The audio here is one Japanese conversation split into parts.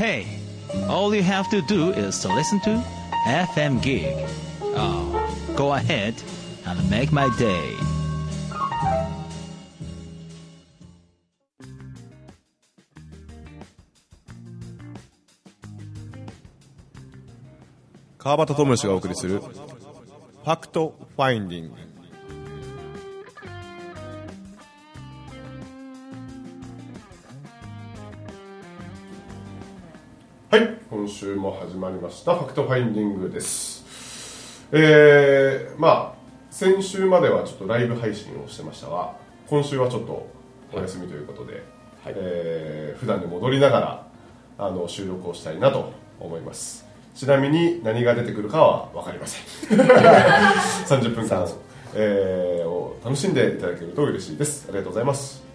Hey, all you have to do is to listen to FM Gig. Oh, go ahead and make my day. 川端智之がお送りするファクトファインディング 今週も始まりました。ファクトファインディングです。えー、まあ先週まではちょっとライブ配信をしてましたが今週はちょっとお休みということで、はい、えー、普段に戻りながらあの収録をしたいなと思います。ちなみに何が出てくるかは分かりません。30分間、えー、を楽しんでいただけると嬉しいです。ありがとうございます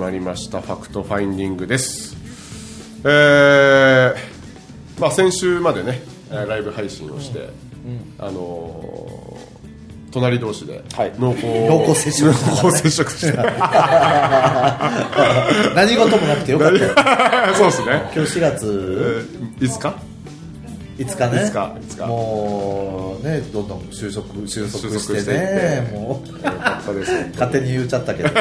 まりましたファクトファインディングです。えー、まあ先週までねライブ配信をして、あのー隣同士で濃厚、濃厚接触。濃厚接触して。何事もなくてよかったよ。そうですね。今日4月。いつか？5日ね。いつかいつか。もうねどんどん収束収束してねもう。勝手に言っちゃったけど。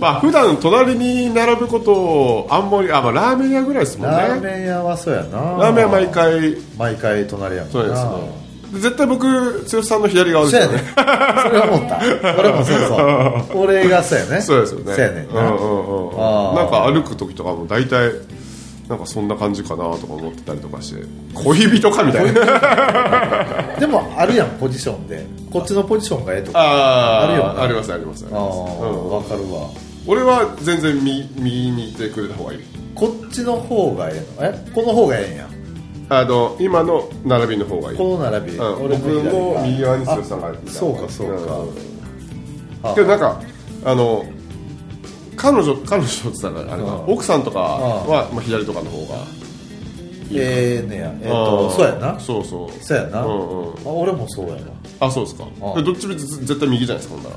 まあ普段隣に並ぶことをあんまりあ、まあ、ラーメン屋ぐらいですもんね。ラーメン屋はそうやな。ラーメン屋毎回。毎回隣やもんな。そうですね。絶対僕剛さんの左側ですよね。そうやね。それは思った。俺もそうそう。俺がそうやね。そうですよね。そうやねんな。うんうんうんなんか歩く時とかも大体なんかそんな感じかなとか思ってたりとかして。恋人かみたいな。でもあるやんポジションで。こっちのポジションがええとか。あーあるよな。ありますありますありああますわかるわ。俺は全然右右にいてくれた方がいい。こっちの方がええの？え？この方がええんや。あの今の並びの方がいい。この並び、うん。俺僕もが右側に剛さんがそうかそうか、ん。あ。けどなんかあの彼女彼女って言ったらあれか。うん。奥さんとかはまあ左とかの方がええねやえっ、あとーそうやな。そうそう。そうやな、うんうん。あ俺もそうやな。あそうですか。どっちみち絶対右じゃないですかほんなら。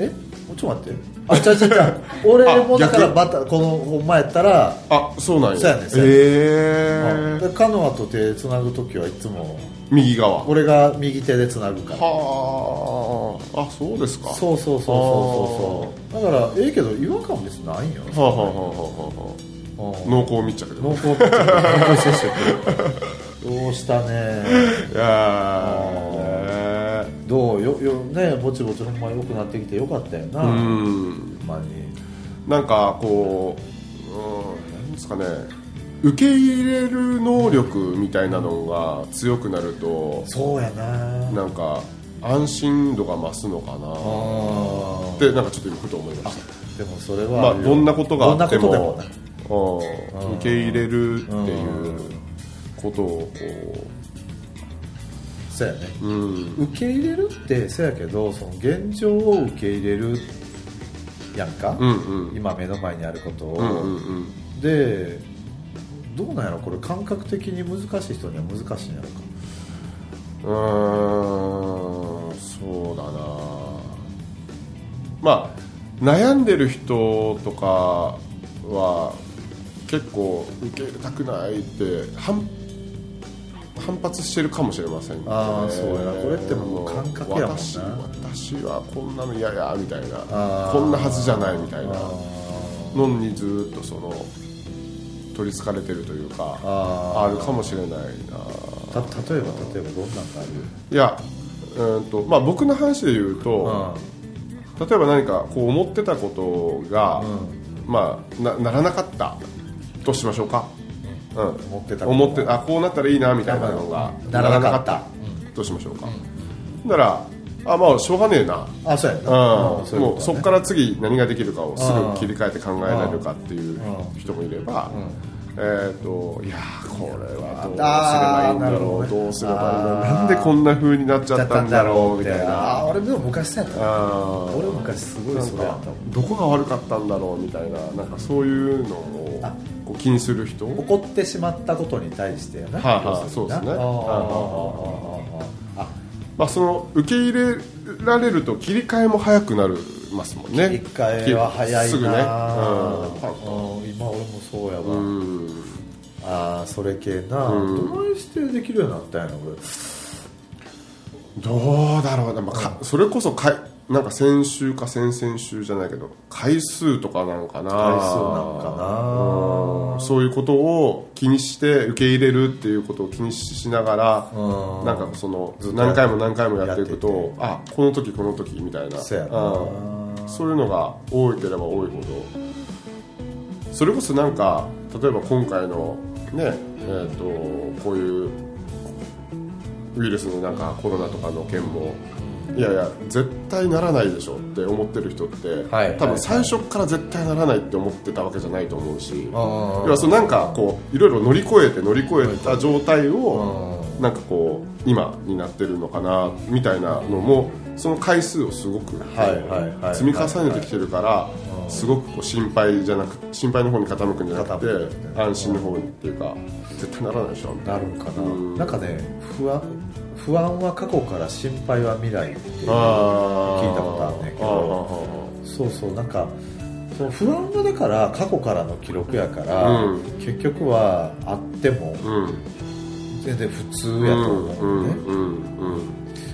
え？ちょっと待って。あちゃうちゃうちゃう。俺もだから逆？またこのほんまやったらあそうなんや。そうやねんへえ。でカノアと手つなぐ時はいつも右側。は俺が右手でつなぐから。あ。あそうですか。そうそうそうそうそうそう。だからええけど違和感別にないんよ。はあはあはあはあはうん。あ濃厚密着で。濃厚密着濃厚接触どうしたね。いやーどうよよねぼちぼちほんま良くなってきてよかったよな、うほんんまに。なんかこう、うん、なんですかね。受け入れる能力みたいなのが強くなるとそうやな。なんか安心度が増すのかな。あってなんかちょっと今ふと思いましーでもそれたまあどんなことがあっても。受け入れるっていうことをこそうやね。う、うん、受け入れるってそうやけどその現状を受け入れるやんか、うんうん。今目の前にあることを、うんうんうん。でどうなんやろ？これ感覚的に難しい人には難しいんやろか。うーんそうだな。まあ悩んでる人とかは結構受け入れたくないって反反発してるかもしれません。ねあーそうやな。これってもう感覚やもんな。私私はこんなの嫌やみたいな。こんなはずじゃないみたいな。あのにずっとその取りつかれてるというかああるかもしれないな。ーた例えば例えばどんなんがある？いやうーんと、まあ、僕の話で言うと、例えば何かこう思ってたことが、まあ、なならなかったとしましょうか、うん、思ってた。思ってあこうなったらいいなみたいなのがならなかった。としましょうか、ならあまあしょうがねえな。あそうやうん。な、うんもうそこから次何ができるかをすうんぐ切り替えて考えられるかっていう人もいれば、えっ、といやーこれはどうすればいいんだろう。ね。どうすればいいんだろうなんでこんな風になっちゃったんだろうみたいあな。あ俺でも昔そうやった。俺昔すごいそれやったどこが悪かったんだろうみたいな。なんかそういうのをあこう気にする人？怒ってしまったことに対してやな。はいはい要るにな。そうですね。あまあ、その受け入れられると切り替えも早くなりますもんね。切り替えは早いな。すぐね、うん、今俺もそうやわ、とうん。ああそれ系な、うん。どないしてできるようになったんやろ俺。どうだろうな、まあかそれこそかいなんか先週か先々週じゃないけど回数とかなのかな。回数なんかな。うん。そういうことを気にして受け入れるっていうことを気にしながらうん。なんかその何回も何回もやっていくやとあこの時この時みたいな。そうそういうのが多ければ多いほど。それこそなんか例えば今回のねえー、とこういうウイルスのなんかコロナとかの件もいやいや絶対ならないでしょって思ってる人って、はい。多分最初から絶対ならないって思ってたわけじゃないと思うし要はそのなんかこういろいろ乗り越えて乗り越えた状態をうなんかこう今になってるのかなみたいなのもその回数をすごくはいはいはい。積み重ねてきてるからすごくこう心配じゃなく心配の方に傾くんじゃなくて安心の方にっていうか絶対ならないでしょな。いるんかな、うん。なんかね不安不安は過去から心配は未来って聞いたことあるねんけどそうそうなんかその不安はだから過去からの記録やから、うん。結局はあっても全然普通やと思ううね、んうん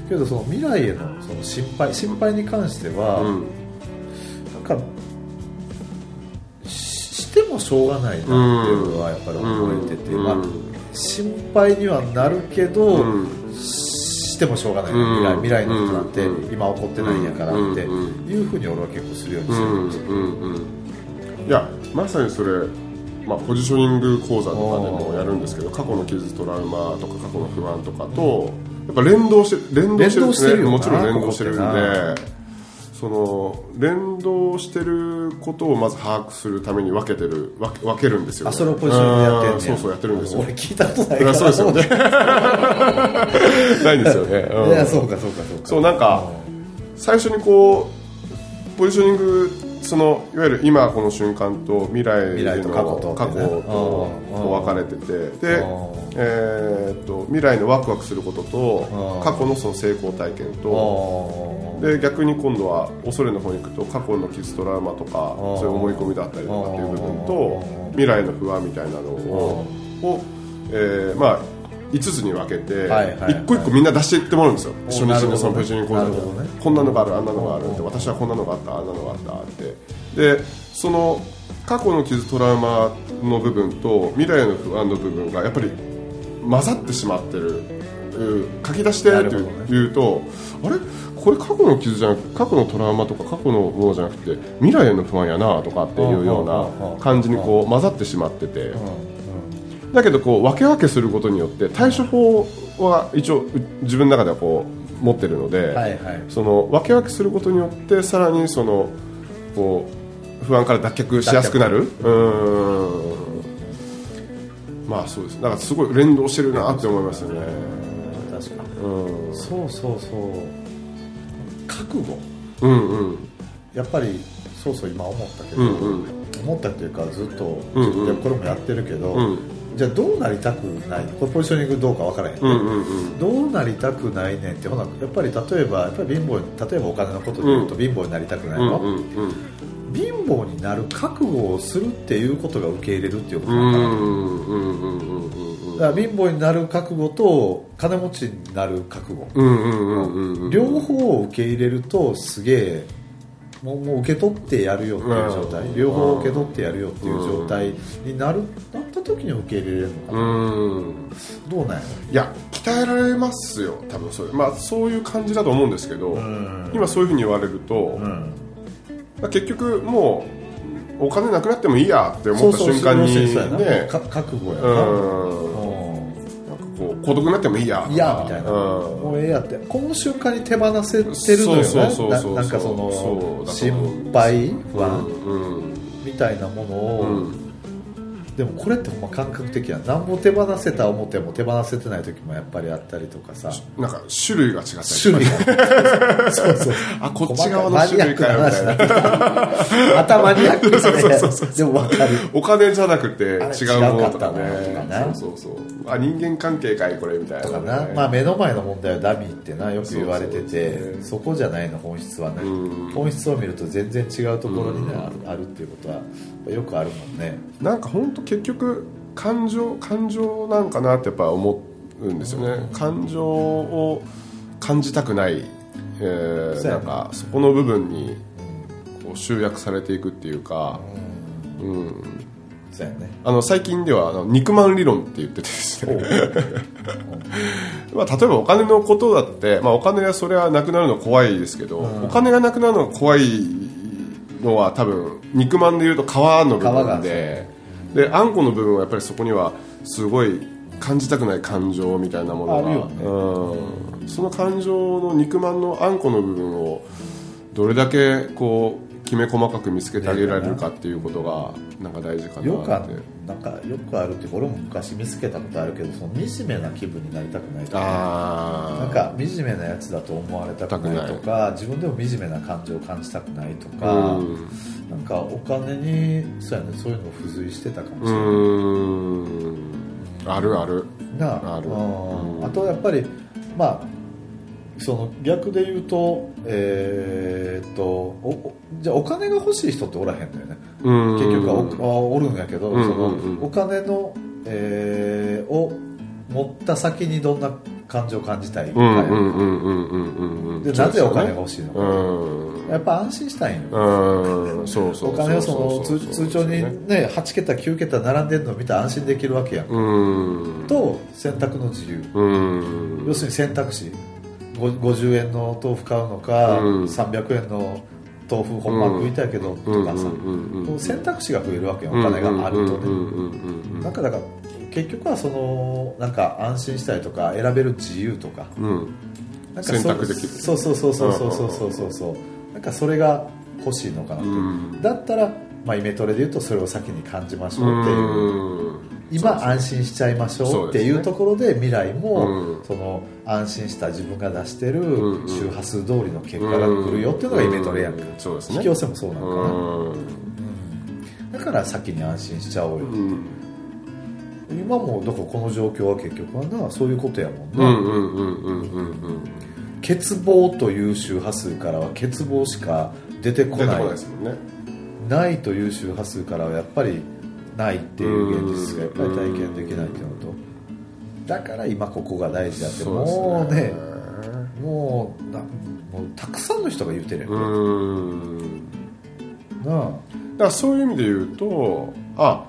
けどその未来へのその心配心配に関しては、うん。なんかししてもしょうがないなっていうのはやっぱり思えてて、うん。まあ、心配にはなるけど、うんしてもしょうがないな、うん。未来未来のことなんてうん。今起こってないんやからってうんいうふうに俺は結構するようにうしてるんうんうんいやまさにそれ、まあ、ポジショニング講座とかでもやるんですけど過去の傷トラウマとか過去の不安とかとやっぱ連動して連動してるんです連動してるよな。もちろん連動してるんでその連動してることをまず把握するために分けてる分け分けるんですよ、あそれをポジショニングでやってんねうんそうそうやってるんですよ。俺聞いたことないから。そうですよね。ないんですよね、うん。いやそうかそうかそうか。そうなんか最初にこうポジショニングそのいわゆる今この瞬間と未来の過去と分かれててでうん、えーっと未来のワクワクすることとうん。過去のその成功体験とあで逆に今度は恐れの方に行くと過去の傷トラウマとかうん。そういう思い込みだったりとかっていう部分とうん。未来の不安みたいなのをを、えーまあ5つに分けて一個一個みんな出していってもらうんですよ。初日のそのポジショニ講座でこんなのがあるあんなのがあるって私はこんなのがあったあんなのがあったって。でその過去の傷トラウマの部分と未来の不安の部分がやっぱり混ざってしまってるうん書き出してって言うとあれ？これ過去の傷じゃなく過去のトラウマとか過去のものじゃなくて未来への不安やなとかっていうような感じにこう混ざってしまっててだけどこう分け分けすることによって対処法は一応う自分の中ではこう持ってるので、はいはい。その分け分けすることによってさらにそのこう不安から脱却しやすくなる。うーん。まあそうです。だからすごい連動してるなって思いますよね。確かうん。にそうそうそう。覚悟。うんうん。やっぱりそうそう今思ったけど、うんうん。思ったっていうかずっと、うんうん。でこれもやってるけど、うんじゃあどうなりたくない？これポジショニングどうか分からへん、うんうんうん。どうなりたくないねんってほなやっぱり例えばやっぱり貧乏に例えばお金のことで言うと、貧乏になりたくないの、うんうんうん。貧乏になる覚悟をするっていうことが受け入れるっていうことうなだから貧乏になる覚悟と金持ちになる覚悟、うんうんうんうんうん。両方を受け入れるとすげえもうもう受け取ってやるよっていう状態、うん。両方受け取ってやるよっていう状態になる。なった時に受け入れれるのかな、うん。どうなんやいや鍛えられますよ多分それ。まあそういう感じだと思うんですけど、今そういうふうに言われると、うん。まあ結局もうお金なくなってもいいやって思った瞬間にね。か覚悟やうん。な、なんかこう孤独になってもいいやいやみたいな、うん。もうええやって。この瞬間に手放せてるのよね。ななんかその心配不安うん。うん。みたいなものを、うんででもこれってほんま感覚的やん。何も手放せた思っても手放せてない時もやっぱりあったりとかさ。なんか種類が違ったり種類がそうそうあこっち側の種類かよみたいなまたマニアックですねでも分かる。お金じゃなくて違うものとかね。なそうそうそう。あ人間関係かいこれみたいなとかね、な、まあ、目の前の問題はダミーってなよく言われててそこじゃないの本質はねうん。本質を見ると全然違うところに、ねあるっていうことはよくあるもんね。なんか本当結局感情感情なんかなってやっぱ思うんですよね、感情を感じたくない、えーなんかそこの部分にこう集約されていくっていうか、うん。そうやね。あの最近ではあの肉まん理論って言っててですね、まあ、例えばお金のことだって、まあ、お金はそれはなくなるの怖いですけど、お金がなくなるのが怖いのは多分肉まんでいうと皮の部分でであんこの部分はやっぱりそこにはすごい感じたくない感情みたいなものが。あるよね。うん、その感情の肉まんのあんこの部分をどれだけこうきめ細かく見つけてあげられるかっていうことがなんか大事かなって。よくあるなんかよくあるって俺も昔見つけたことあるけどその惨めな気分になりたくないとかああなんか惨めなやつだと思われたくないとか自分でも惨めな感情を感じたくないとか、うん。なんかお金にそうやねそういうのを付随してたかもしうれない、ーん。あるある。なある。うん。うん。あとやっぱりまあその逆で言うとえーっとおおじゃあお金が欲しい人っておらへんのよね。うん。結局はおあおるんやけど、うんそのお金の、えーを持った先にどんな感情を感じたいかや。うんうんうんうんうんうん。うんでなぜお金が欲しいのか、うんやっぱ安心したいんよ、うん。そうそうお金をその通帳にね8桁9桁並んでるのを見たら安心できるわけやん、うん。と選択の自由。うん。要するに選択肢。ご50円の豆腐買うのか、うん。300円の豆腐ほんま食いたいけど、とかさ、選択肢が増えるわけよ。お金があるとね、なんかだから結局はそのなんか安心したりとか選べる自由とか。うん。なんかそ選択できる。そうそうそうそうそうそうそうそう。そうなんかそれが欲しいのかなと、うん。だったら、まあ、イメトレで言うとそれを先に感じましょうっていう、うん今安心しちゃいましょうっていうところで未来も、うん。その安心した自分が出してるうん周波数通りの結果が来るよっていうのがイメトレやんか、引き寄せもそうなのかな、うん。だから先に安心しちゃおうよ、うん。今もだからこの状況は結局はなそういうことやもんうな、欠乏という周波数からは欠乏しか出てこない。ないという周波数からはやっぱりないっていう現実がやっぱり体験できないっていうのと。だから今ここが大事だって。もうねもうなもうたくさんの人が言うてるやんだからそういう意味で言うとあ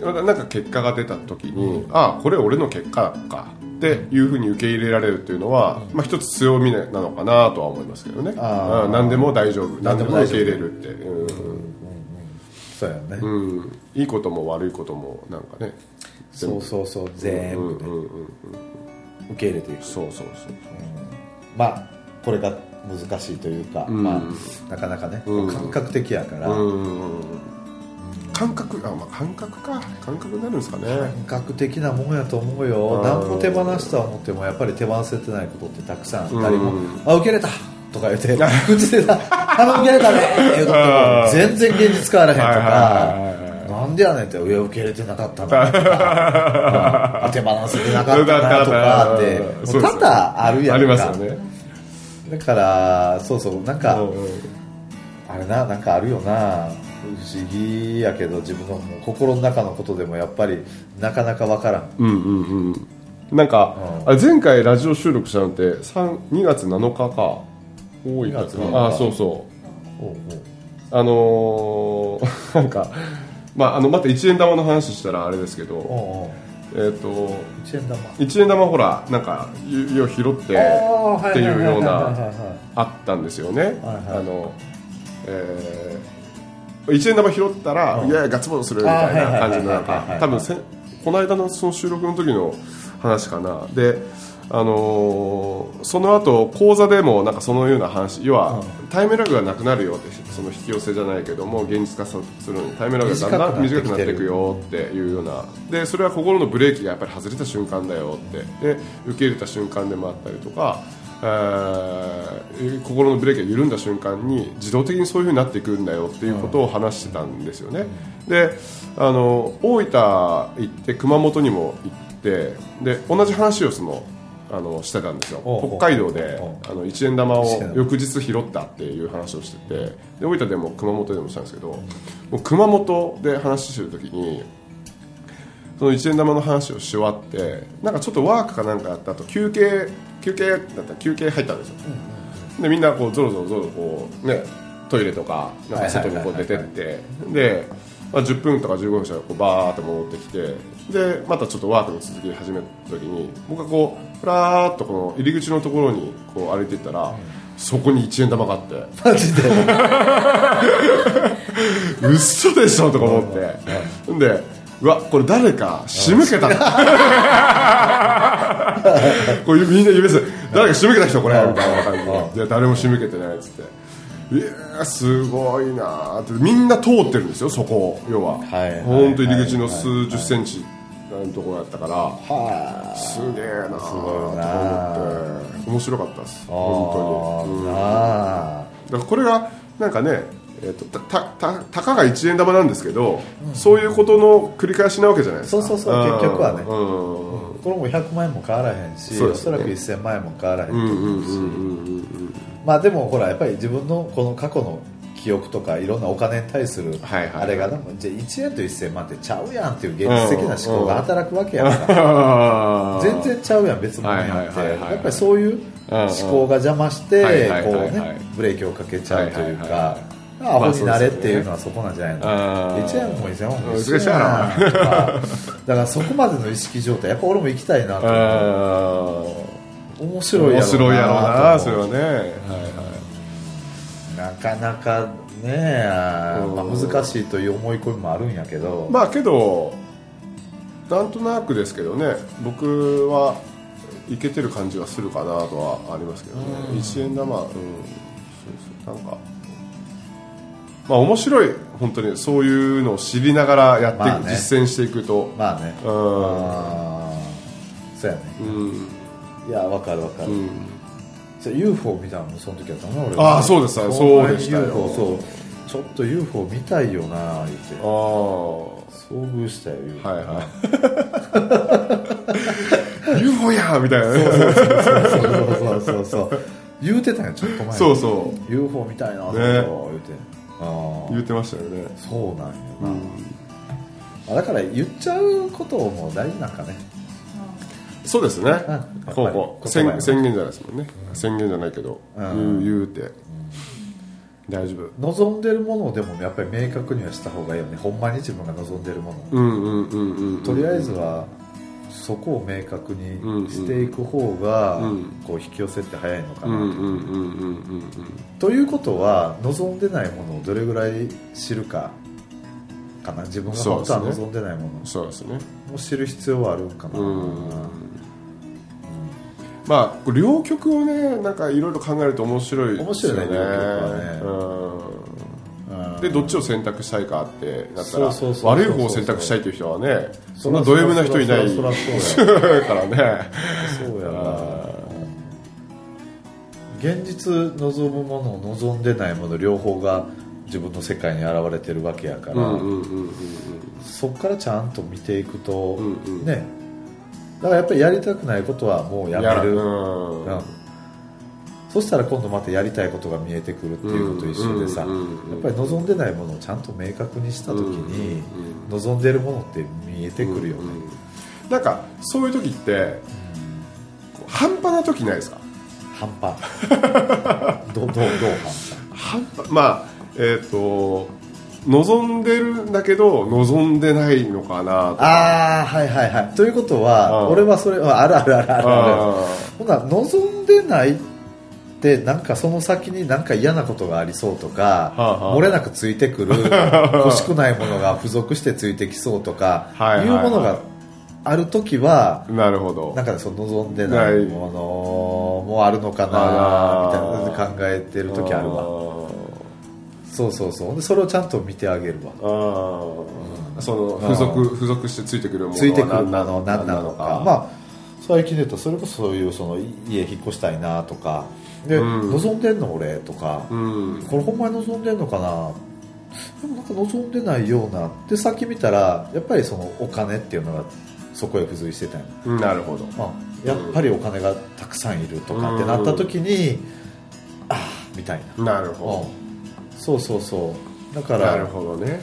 なんか結果が出た時に、あこれ俺の結果かっていうふうに受け入れられるっていうのは、まあ、一つ強みなのかなとは思いますけどね。何でも大丈夫。何でも受け入れるって、う。んそうやね、うん、いいことも悪いこともなんかね。そうそうそう。全部。ね、うんうんうんうん。受け入れていく。そうそうそうまあこれが難しいというか、うん。まあ、なかなかね、うん。感覚的やから、うん感覚あ、まあ、感覚か。感覚になるんですかね。感覚的なもんやと思うよ。うん。何も手放すとは思ってもやっぱり手放せてないことってたくさんあったりも。うん。あ受け入れたとか言って口でさ「あの受け入れたね」って言うと全然現実変わらへんとかなんでやねんって上受け入れてなかったなとかうん手放せてなかったなとかって多々あるやんか。ありますよね。だからそうそうなんか、あれななんかあるよな。不思議やけど自分のもう心の中のことでもやっぱりなかなかわからん。うんうんうん。なんか、うん。あれ前回ラジオ収録したのって3 2月7日か大分2月7日あそうそう。あのー なんかまああのまた一円玉の話したらあれですけどえっ、と一円玉。一円玉ほらなんか湯を拾ってっていうようなあったんですよね、あのえー、1円玉拾ったら、うん。いやガッツポーズするみたいな感じのなんか多分せこの間のその収録の時の話かな。でああのーその後講座でもなんかそのような話要は、タイムラグがなくなるよってその引き寄せじゃないけども現実化するのにタイムラグがだんだん短くなっていくよっていうような。でそれは心のブレーキがやっぱり外れた瞬間だよって。で受け入れた瞬間でもあったりとか、えー心のブレーキが緩んだ瞬間に自動的にそういうふうになっていくんだよっていうことを話してたんですよね。であの大分行って熊本にも行ってで同じ話をそのあのしてたんですよ。北海道であの一円玉を翌日拾ったっていう話をしててで大分でも熊本でもしたんですけどもう熊本で話してる時にその一円玉の話をし終わってなんかちょっとワークかなんかやった後休憩休憩だったら休憩入ったんですよ、でみんなこうゾロゾロゾロこうねトイレとかなんか外にこう出てって。で、まあ、10分とか15分したらこうバーって戻ってきてでまたちょっとワークの続き始めた時に僕がこうふらーっとこの入り口のところにこう歩いていったら、そこに一円玉があって。マジで？嘘でしょとか思って。んでうわこれ誰か仕向けたの これみんな指す誰か仕向けた人これみたいな感じで。で誰も仕向けてないっつっていやーすごいなーってみんな通ってるんですよそこを。要は、はい本当入り口の数十センチのところやったから、はすげえなーとごいな思って。面白かったです。あ本当に、うん。だからこれがなんかね、えー、とたたたたかが一円玉なんですけど、そういうことの繰り返しなわけじゃないですか。そうそうそう結局はね。うん。これも100万円も変わらへんし、ね。おそらく1000万円も変わらへんとうんうん思うし、うんうんうんまあでもほらやっぱり自分のこの過去の記憶とかいろんなお金に対するはいはいあれがでもじゃあ1円と1000万ってちゃうやんっていう現実的な思考が働くわけやん。か、あー全然ちゃうやん別物やんって。はいはいはいはいやっぱりそういう思考が邪魔してはいはいこうはい。はいねブレーキをかけちゃうというはいはいかはアホになれっていうのはそこなんじゃないの。あー1円も1000万も一緒ややんとかだからそこまでの意識状態やっぱ俺も行きたいなと思う。あ面白いやろうな。ー面白いやろうなそれはね。はいはい。なかなかね、うん。まあ、難しいという思い込みもあるんやけど、まあけどなんとなくですけどね僕はいけてる感じがするかなとはありますけどね、うん。一円玉うんそうそうなんかまあ面白い本当にそういうのを知りながらやってね。実践していくと。まあね。うん。そうやね。うん。いやわかるわかる、うん。それ UFO 見たの？もその時やったな俺。あーそうです。そうでしたよ。UFO そう。ちょっと UFO 見たいよな言って。ああ遭遇したよ UFO はいはい。UFO やんみたいなね。そうそうそうそう言うてたんやちょっと前に。そうそう。UFO 見たいなそこね言うて。あー。言ってましたよね。そうなんよな、うん。あだから言っちゃうことも大事なんかねそうですね。やっぱりこうこう宣宣言じゃないですもんね。宣言じゃないけどうん。言う言うて。大丈夫。望んでるものをでもやっぱり明確にはした方がいいよね。ほんまに自分が望んでるもの、うんうんうんうんうん。とりあえずはそこを明確にしていく方が、うん。こう引き寄せって早いのかな、うんうんうんうんうん。ということは望んでないものをどれぐらい知るかかな。自分が本当は望んでないもうんそうですね。のを知る必要はあるんかな、うん。まあ両極をねなんかいろいろ考えると面白いですよね。面白いね両極はね。でどっちを選択したいかってなったら悪い方を選択したいという人はねそんなド M な人いないそらそうや。からね。そうやな。現実望むもの望んでないもの両方が自分の世界に現れてるわけやから、そこからちゃんと見ていくと、うんうん。ね。だからやっぱりやりたくないことはもうやめる、うんうん。そしたら今度またやりたいことが見えてくるっていうことと一緒でさ、やっぱり望んでないものをちゃんと明確にした時に、うん望んでるものって見えてくるよね、うんうんなんかそういう時って半端な時ないですか？半端。どうどうどう半端？半端。まあえっ、と望んでるんだけど望んでないのかなと。ああはいはいはい。ということはうん俺はそれはあるあるあるある。あるあほな望んでないってなんかその先になんか嫌なことがありそうとか、はあはあ。漏れなくついてくる 欲しくないものが付属してついてきそうとかはいはいい。うものがある時はなるほど。なんかその望んでないものもあるのかなみたいな考えてる時あるわそうそうそう。でそれをちゃんと見てあげるわ。あー。その付属付属してついてくるものはついてくるも何なの何なのか。まあ最近で言うとそれこそそういうその家引っ越したいなとか。で、うん。望んでんの俺とか、うん。これほんまに望んでんのかな。でもなんか望んでないような。でさっき見たらやっぱりそのお金っていうのがそこへ付随してたんようんなるほど。あやっぱりお金がたくさんいるとかってなった時に、ああみたいな、なるほうんそうそうそう。だかどなるらほどね。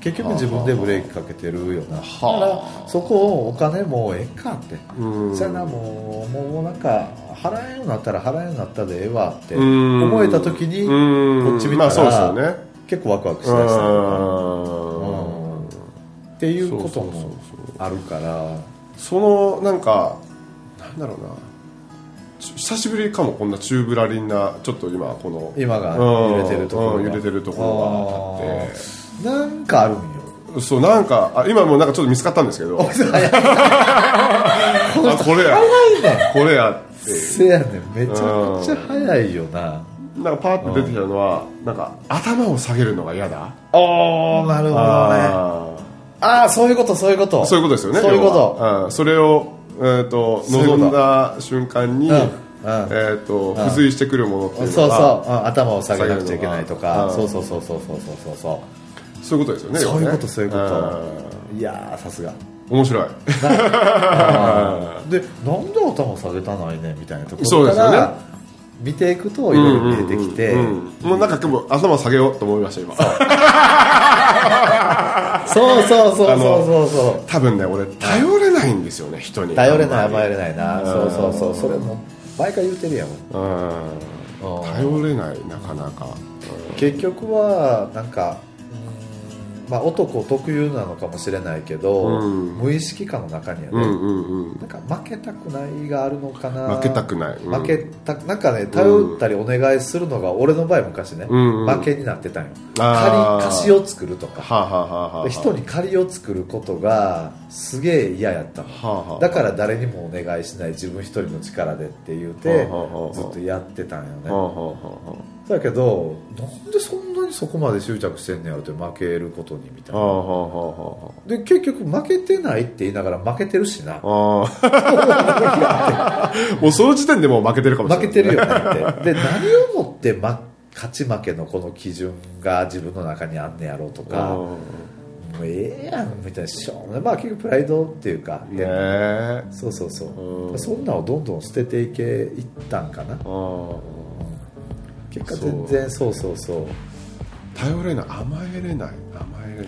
結局自分でブレーキかけてるよな。だかはらそこをお金もうええかって。うん。そやなもうもうなんか払えんようになったら払えんようになったでええわってうん。思えた時にうん。こっち見たらまあそうですよね。結構ワクワクしだした。うん。っていうこともあるから。そのなんかなんだろうな。ち久しぶりかもこんな宙ぶらりんなちょっと今この今が揺れてるところが。うん揺れてるところがあって。なんかあるんよ。そうなんかあ今もうなんかちょっと見つかったんですけど。これや。ね。これやって。せやねん。めちゃくちゃ早いよな。なんかパーッと出てきたのはなんか頭を下げるのが嫌だ。おおなるほどね。あああそういうことそういうこと。ーそういうことですよねそういうこと。うん。それをういうこと。望んだ瞬間にえーと付随してくるものっていうそうのそう、頭を下げなくちゃいけないとか。そうそうそうそうそうそうそうそそういうことですよねそういうことそういうこと。うん。ういやーさすが。面白い。でなんで頭下げたないねみたいなとこそうろから、ですよね。見ていくといろいろ見えてきて、もうなんか今日頭下げようと思いました今 そうそうそうそうそうそう。多分ね俺頼れないんですよね人に。頼れない甘えれないな。そうそうそう。それも。毎回言うてるやん。りうん。頼れないなかなか。結局はなんかうんまあ男特有なのかもしれないけど、うん。無意識化の中にはね、うんうんうん。なんか負けたくないがあるのかな。負けたくない。うん。負けたなんかね頼ったりお願いするのが俺の場合昔ね、うんうん。負けになってたんよ。あー。借り貸しを作るとか。はあ、はあはあは人に借りを作ることがすげえ嫌やったの。はあはあ。だから誰にもお願いしない自分一人の力でって言うてずっとやってたんよね。はあはあはだけどなんでそんなにそこまで執着してんねやろって負けることにみたいな。あはあはあはで結局負けてないって言いながら負けてるしな。あはあ もうその時点でもう負けてるかもしれない。負けてるよねって。で何をもって、ま、勝ち負けのこの基準が自分の中にあんねやろうとかもうええやんみたいな。しょうまあ結局プライドっていうか、うんねえそうそうそう。うん。そんなをどんどん捨てていけいったんかな。あ結果全然そう。そうそう頼れない。甘えれない。甘えれない。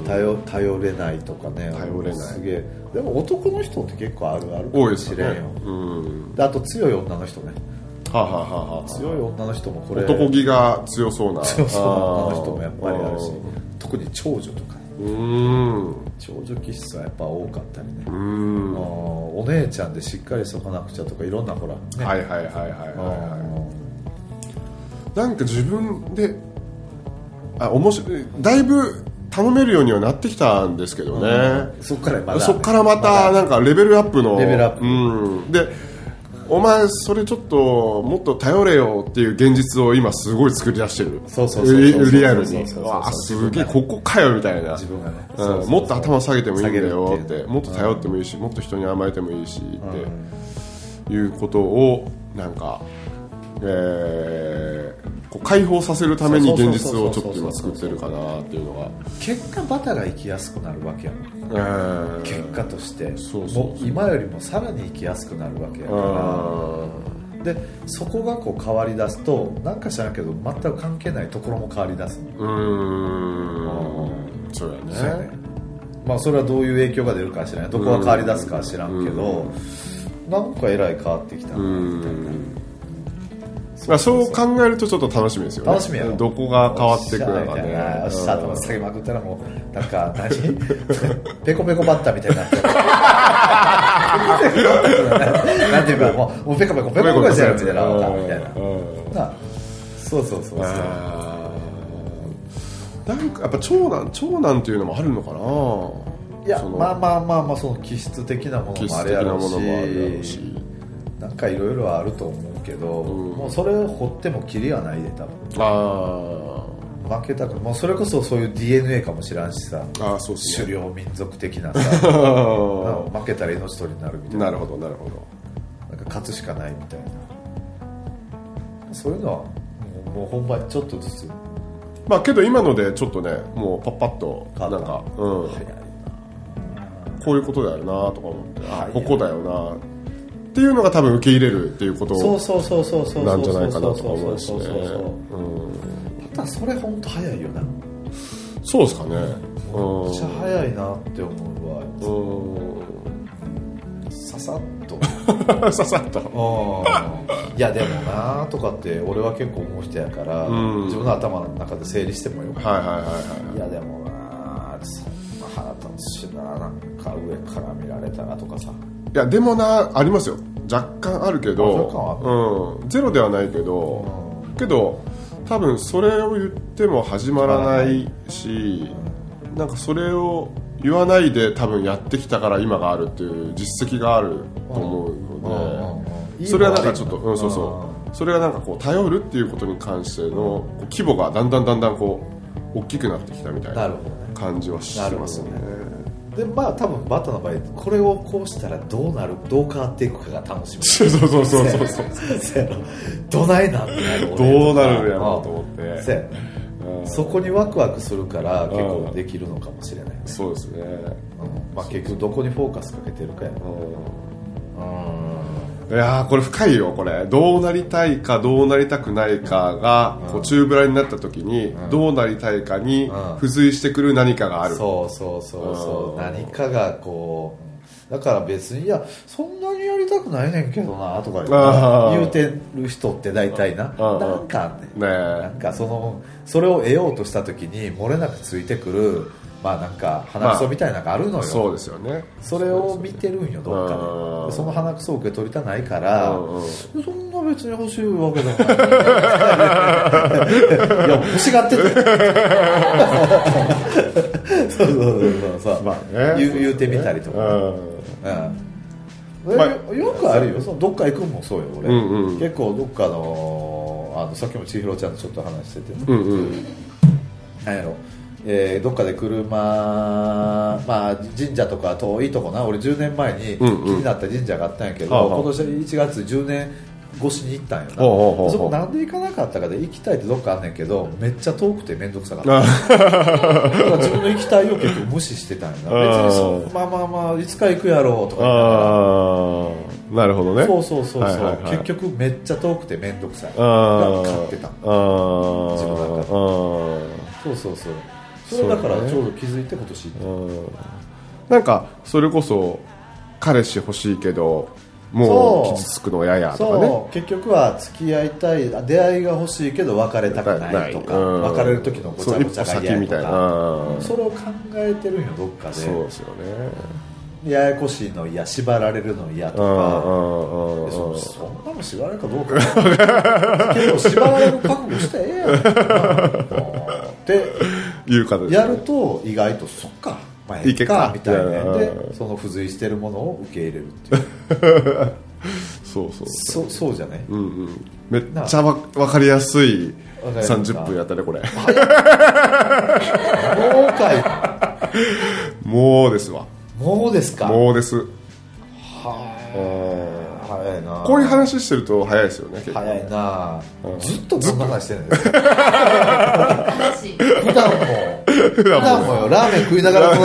うん頼頼れないとかね。頼れない。すげえ。でも男の人って結構あるあるかもしれんよ。うん。であと強い女の人ね。はあ、はあはあはあ、強い女の人もこれ男気が強そうな。強そうな女の人もやっぱりあるし。ー特に長女とかね。うーん。長女気質はやっぱ多かったりね。うん。はお姉ちゃんでしっかりしとかなくちゃとかいろんなほら、ね。いはいはいはいはいはいなんか自分であ面白いだいぶ頼めるようにはなってきたんですけどね、うん。そっからまだ。そっからまたなんかレベルアップのレベルアップ。うん、でお前それちょっともっと頼れよっていう現実を今すごい作り出してる。そうそうそうそうリリアルに。あすげえここかよみたいな。自分がね。うん。もっと頭下げてもいいんだよって。もっと頼ってもいいしもっと人に甘えてもいいしっていうことをなんかえーこう解放させるために現実をちょっと今作ってるかなっていうのが結果バタが生きやすくなるわけやもんえー結果としてそう。そう今よりもさらに生きやすくなるわけやから。でそこがこう変わりだすとなんか知らんけど全く関係ないところも変わりだすの。うーん。そうやね。そうやね。まあそれはどういう影響が出るかは知らないどこが変わりだすかは知らんけどなんかえらい変わってきたなみたいなまあ、そう考えるとちょっと楽しみですよね。楽しみやろどこが変わってくるのかよっしゃみたいなよっしねゃ頭下げまくったらもうなんか何 ペコペコバッターみたいになってる なんていうかもうもうペコペコペコペコしてるみたいなみたいな。そうそうそうそう。なんかやっぱ長男長男っていうのもあるのかな。いいやまあまあまあまあその気質的なものもあるやろうし。なんかいろいろあると思うけど、ん。もうそれを掘ってもキリはないで多分。あ負けたくもうそれこそそういう DNA かもしらんしさ。ーあーそうですね。狩猟民族的なさ。負けたら命取りになるみたいな。なるほどなるほど。なんか勝つしかないみたいな。そういうのはもうほんまにちょっとずつ。まあけど今のでちょっとねもうパッパッとなんか、うん、こういうことだよなとか思って、あはいここだよなっていうのが多分受け入れるっていうことそうそうそうそうそうそうなんじゃないかなとか思うしねそうそうそうそれ本当早いよなそうですかねめっちゃ早いなって思うわうんささっとささっといやでもなとかって俺は結構思う人やから、うん自分の頭の中で整理してもよはいはいはいはいいやでもなそんな腹立つしななんか上から見られたらとかさいやでもなありますよ。若干あるけど、うん、ゼロではないけど、けど多分それを言っても始まらないし、なんかそれを言わないで多分やってきたから今があるっていう実績があると思うので、それはなんかちょっと、うん、そうそうそれがなんかこう頼るっていうことに関しての規模がだんだんだんだんこう大きくなってきたみたいな感じはしますねでまあ多分バッタの場合これをこうしたらどうなるどう変わっていくかが楽しみ。そうそうそうそうそうそうどないなんてなるどうなるやろうと思ってそうやねそこにワクワクするから結構できるのかもしれないね、そうですねうんまあ、結局どこにフォーカスかけてるかやないやーこれ深いよこれ。どうなりたいかどうなりたくないかがこう中ぶらになった時にどうなりたいかにうん。付随してくる何かがある。そうそうそうそう。うん。何かがこうだから別にいやそんなにやりたくないねんけどなとか言うてる人って大体な。うん。なんかねなんかそのそれを得ようとした時に漏れなくついてくるまあなんか鼻くそみたいなのがあるのよ、そうですよね。それを見てるんよどっかうんででその鼻くそを受け取りたないから、うんうんそんな別に欲しいわけない。いや欲しがってて そうそうそうそう、まあね。言う言うてみたりとか、うん。うん。まあよよくあるよ。そのどっか行くんもそうよ俺、うんうん。結構どっかのあのさっきも千尋ちゃんとちょっと話してて、うんうん。なんやろ、えーどっかで車、まあ、神社とか遠いとこな。俺10年前に気うんうん。になった神社があったんやけど、はあはあ。今年1月10年越しに行ったんよな、そこなんで行かなかったかで行きたいってどっかあんねんけどめっちゃ遠くて面倒くさかった。自分の行きたいを結構無視してたんやな。別にそうまあまあまあいつか行くやろうとかなるほどね。そうそうそうそう、はいはいはい。結局めっちゃ遠くて面倒くさい。あがあ勝ってた。自分の中で。あそうそうそうそれだからちょうど気づいて今年なんかそれこそ彼氏欲しいけどもそう。う傷つくの嫌やとかね。そう。結局は付き合いたいあ出会いが欲しいけど別れたくないとかうん。別れる時のごちゃごちゃが嫌みたいな。それを考えてるんよどっかそうでですよね。ややこしいの嫌縛られるの嫌とうんかうんうん。でそそんなの縛られるかどうか。けど縛られる覚悟してええやん。っていう形でやると意外とそっかまあええいけかか。みたいな。うん。でその付随してるものを受け入れるっていう。そうそうそそうじゃない？うんうん。めっちゃわ分かりやすいわかりますか30分やったねこれ。もうかい。もうですわ。もうですか？もうです。は早いな。こういう話してると早いですよね結構。早いな。うん。ずっとこんな話してるんですよ話普段も。普段も。よラーメン食いながら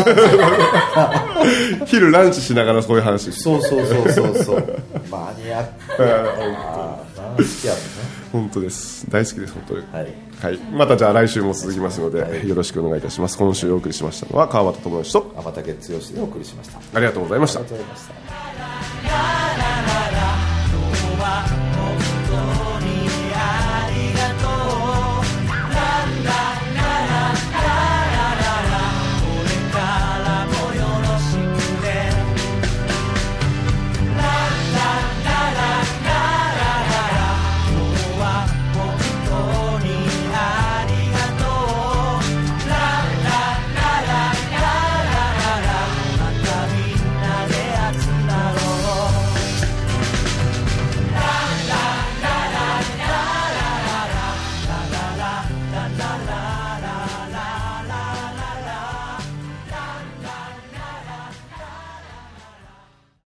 昼ランチしながらそういう話してそうそうそうそうそう。マニアック。やな好きやもんね本当です。大好きです本当に。はい。はい、またじゃあ来週も続きますので、よろしくお願いいたします。今週お送りしましたのは川端智之と。天竹剛でお送りしました。あありがとうございました。りがとうございました